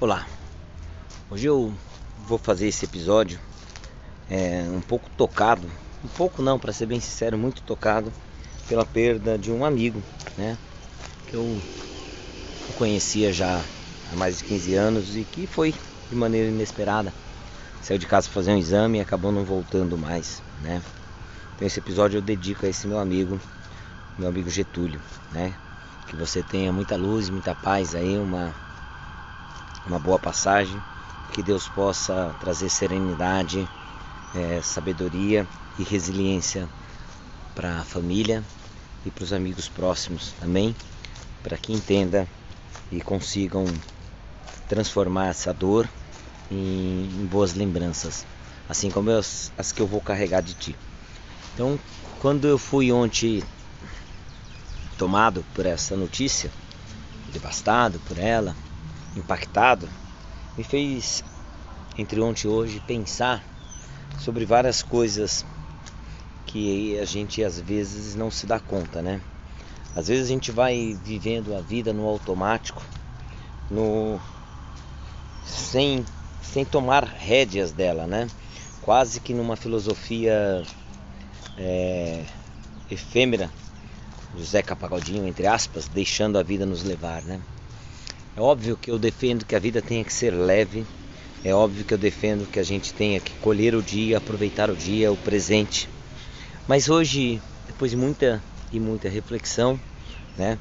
Olá, hoje eu vou fazer esse episódio é, um pouco tocado, um pouco não, para ser bem sincero, muito tocado pela perda de um amigo, né? Que eu conhecia já há mais de 15 anos e que foi de maneira inesperada. Saiu de casa fazer um exame e acabou não voltando mais, né? Então esse episódio eu dedico a esse meu amigo, meu amigo Getúlio, né? Que você tenha muita luz, muita paz aí, uma uma boa passagem, que Deus possa trazer serenidade, é, sabedoria e resiliência para a família e para os amigos próximos também, para que entenda e consigam transformar essa dor em, em boas lembranças, assim como as, as que eu vou carregar de ti. Então, quando eu fui ontem tomado por essa notícia, devastado por ela, impactado, me fez, entre ontem e hoje, pensar sobre várias coisas que a gente às vezes não se dá conta, né? Às vezes a gente vai vivendo a vida no automático, no sem sem tomar rédeas dela, né? Quase que numa filosofia é, efêmera, José Capagodinho, entre aspas, deixando a vida nos levar, né? É óbvio que eu defendo que a vida tenha que ser leve. É óbvio que eu defendo que a gente tenha que colher o dia, aproveitar o dia, o presente. Mas hoje, depois de muita e muita reflexão, né,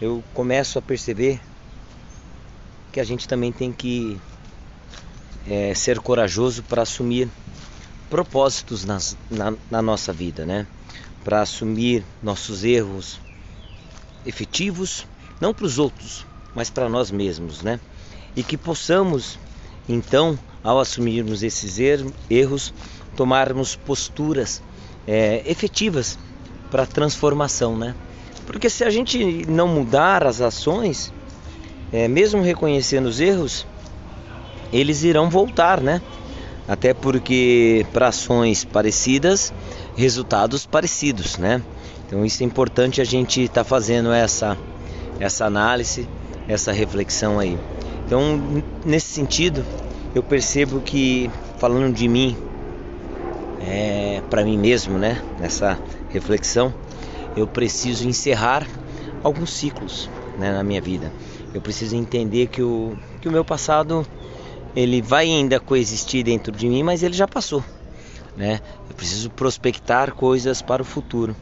eu começo a perceber que a gente também tem que é, ser corajoso para assumir propósitos nas, na, na nossa vida, né? Para assumir nossos erros efetivos, não para os outros, mas para nós mesmos, né? E que possamos, então, ao assumirmos esses er erros, tomarmos posturas é, efetivas para a transformação, né? Porque se a gente não mudar as ações, é, mesmo reconhecendo os erros, eles irão voltar, né? Até porque para ações parecidas, resultados parecidos, né? Então isso é importante a gente estar tá fazendo essa essa análise essa reflexão aí. Então, nesse sentido, eu percebo que falando de mim, é, para mim mesmo, né, nessa reflexão, eu preciso encerrar alguns ciclos né, na minha vida. Eu preciso entender que o, que o meu passado ele vai ainda coexistir dentro de mim, mas ele já passou. Né? Eu preciso prospectar coisas para o futuro.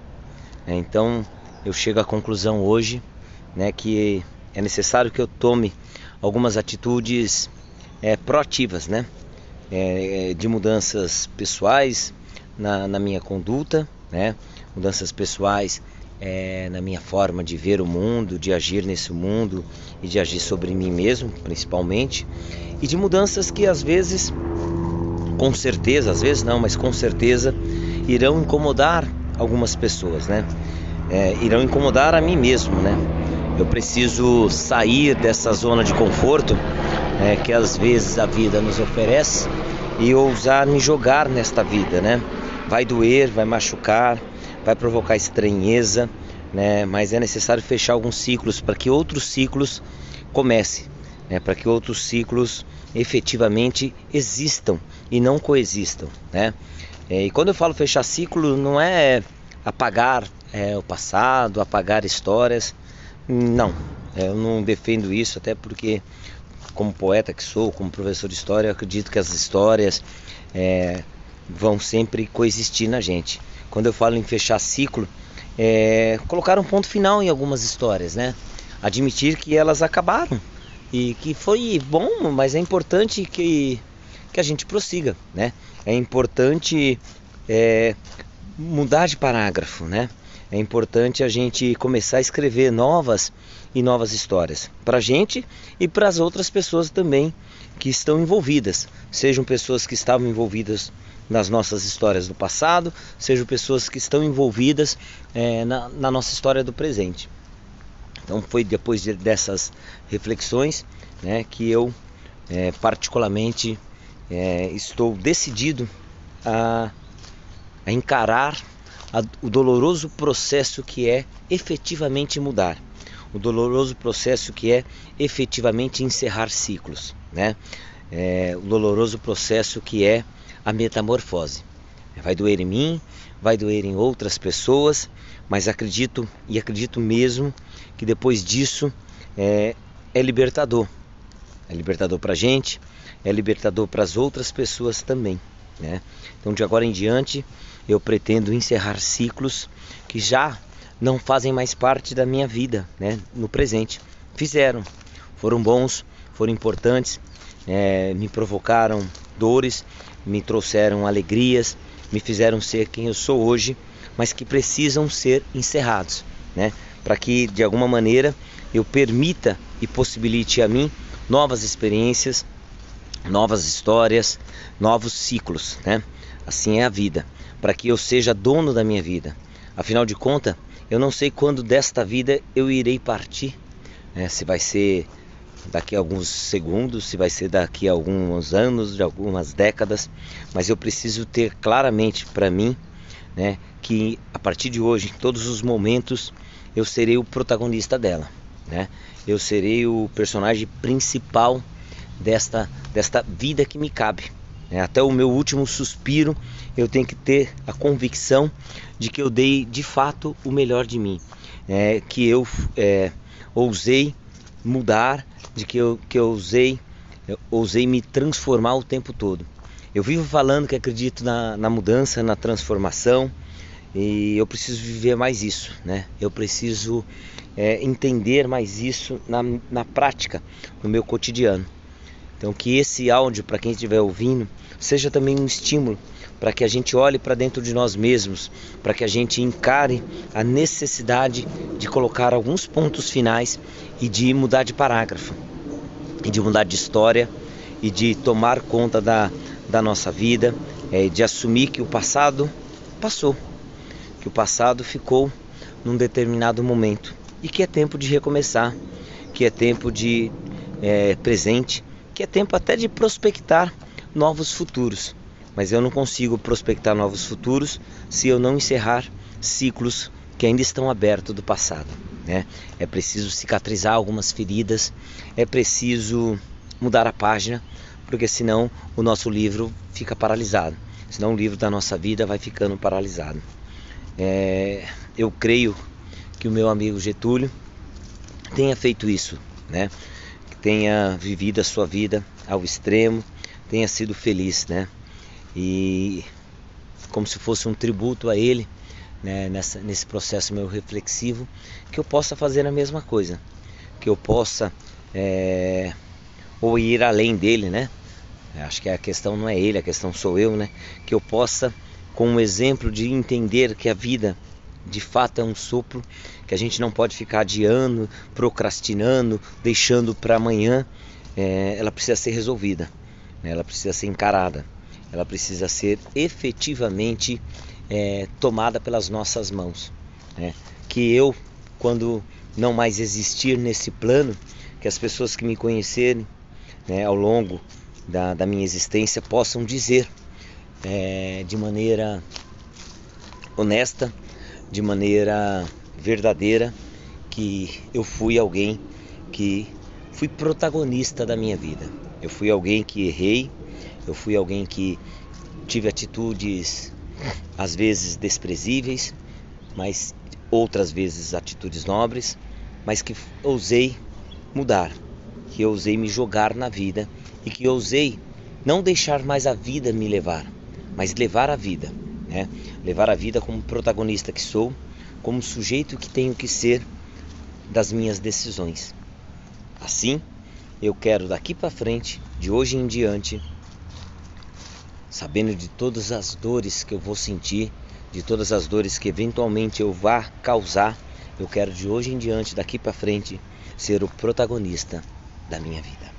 Né? Então eu chego à conclusão hoje né, que é necessário que eu tome algumas atitudes é, proativas, né? É, de mudanças pessoais na, na, minha conduta, né? Mudanças pessoais é, na minha forma de ver o mundo, de agir nesse mundo e de agir sobre mim mesmo, principalmente, e de mudanças que às vezes, com certeza, às vezes não, mas com certeza, irão incomodar algumas pessoas, né? É, irão incomodar a mim mesmo, né? Eu preciso sair dessa zona de conforto é, que às vezes a vida nos oferece e ousar me jogar nesta vida, né? Vai doer, vai machucar, vai provocar estranheza, né? Mas é necessário fechar alguns ciclos para que outros ciclos comecem, né? Para que outros ciclos efetivamente existam e não coexistam, né? É, e quando eu falo fechar ciclo, não é apagar é, o passado, apagar histórias, não, eu não defendo isso, até porque, como poeta que sou, como professor de história, acredito que as histórias é, vão sempre coexistir na gente. Quando eu falo em fechar ciclo, é, colocar um ponto final em algumas histórias, né? Admitir que elas acabaram e que foi bom, mas é importante que, que a gente prossiga, né? É importante é, mudar de parágrafo, né? É importante a gente começar a escrever novas e novas histórias para a gente e para as outras pessoas também que estão envolvidas, sejam pessoas que estavam envolvidas nas nossas histórias do passado, sejam pessoas que estão envolvidas é, na, na, nossa história do presente. Então foi depois de, dessas reflexões né, que eu é, particularmente é, estou decidido a, a encarar o doloroso processo que é efetivamente mudar, o doloroso processo que é efetivamente encerrar ciclos. né? É, o doloroso processo que é a metamorfose. Vai doer em mim, vai doer em outras pessoas, mas acredito e acredito mesmo que depois disso é, é libertador. É libertador para a gente, é libertador para as outras pessoas também. Né? Então, de agora em diante, eu pretendo encerrar ciclos que já não fazem mais parte da minha vida né? no presente. Fizeram, foram bons, foram importantes, é, me provocaram dores, me trouxeram alegrias, me fizeram ser quem eu sou hoje, mas que precisam ser encerrados, né? Para que de alguma maneira eu permita e possibilite a mim novas experiências, novas histórias, novos ciclos, né? Assim é a vida, para que eu seja dono da minha vida. Afinal de contas, eu não sei quando desta vida eu irei partir, né? se vai ser daqui a alguns segundos, se vai ser daqui a alguns anos, de algumas décadas, mas eu preciso ter claramente para mim, né, que a partir de hoje, em todos os momentos, eu serei o protagonista dela, né? Eu serei o personagem principal desta desta vida que me cabe. Né? Até o meu último suspiro, eu tenho que ter a convicção de que eu dei de fato o melhor de mim, é, que eu é, ousei mudar, de que eu, que eu ousei, eu ousei me transformar o tempo todo. Eu vivo falando que acredito na, na mudança, na transformação e eu preciso viver mais isso, né? Eu preciso é, entender mais isso na, na prática, no meu cotidiano. Então que esse áudio para quem estiver ouvindo seja também um estímulo para que a gente olhe para dentro de nós mesmos, para que a gente encare a necessidade de colocar alguns pontos finais e de mudar de parágrafo, e de mudar de história e de tomar conta da, da nossa vida, é, de assumir que o passado passou, que o passado ficou num determinado momento e que é tempo de recomeçar, que é tempo de é, presente, que é tempo até de prospectar novos futuros. Mas eu não consigo prospectar novos futuros se eu não encerrar ciclos que ainda estão abertos do passado. Né? É preciso cicatrizar algumas feridas, é preciso mudar a página, porque senão o nosso livro fica paralisado. Senão o livro da nossa vida vai ficando paralisado. É, eu creio que o meu amigo Getúlio tenha feito isso, né? Tenha vivido a sua vida ao extremo, tenha sido feliz, né? E como se fosse um tributo a ele, né, nessa, nesse processo meu reflexivo, que eu possa fazer a mesma coisa, que eu possa é, ou ir além dele, né? Acho que a questão não é ele, a questão sou eu, né? Que eu possa, com um exemplo de entender que a vida de fato é um sopro, que a gente não pode ficar adiando, procrastinando, deixando para amanhã, é, ela precisa ser resolvida, né? ela precisa ser encarada, ela precisa ser efetivamente é, tomada pelas nossas mãos. Né? Que eu, quando não mais existir nesse plano, que as pessoas que me conhecerem né, ao longo da, da, minha existência possam dizer é, de maneira honesta, de maneira verdadeira, que eu fui alguém que fui protagonista da minha vida. Eu fui alguém que errei, eu fui alguém que tive atitudes às vezes desprezíveis, mas outras vezes atitudes nobres, mas que ousei mudar, que ousei me jogar na vida e que ousei não deixar mais a vida me levar, mas levar a vida, né? Levar a vida como protagonista que sou, como sujeito que tenho que ser das minhas decisões. Assim, eu quero daqui para frente, de hoje em diante, sabendo de todas as dores que eu vou sentir, de todas as dores que eventualmente eu vá causar, eu quero de hoje em diante, daqui para frente, ser o protagonista da minha vida.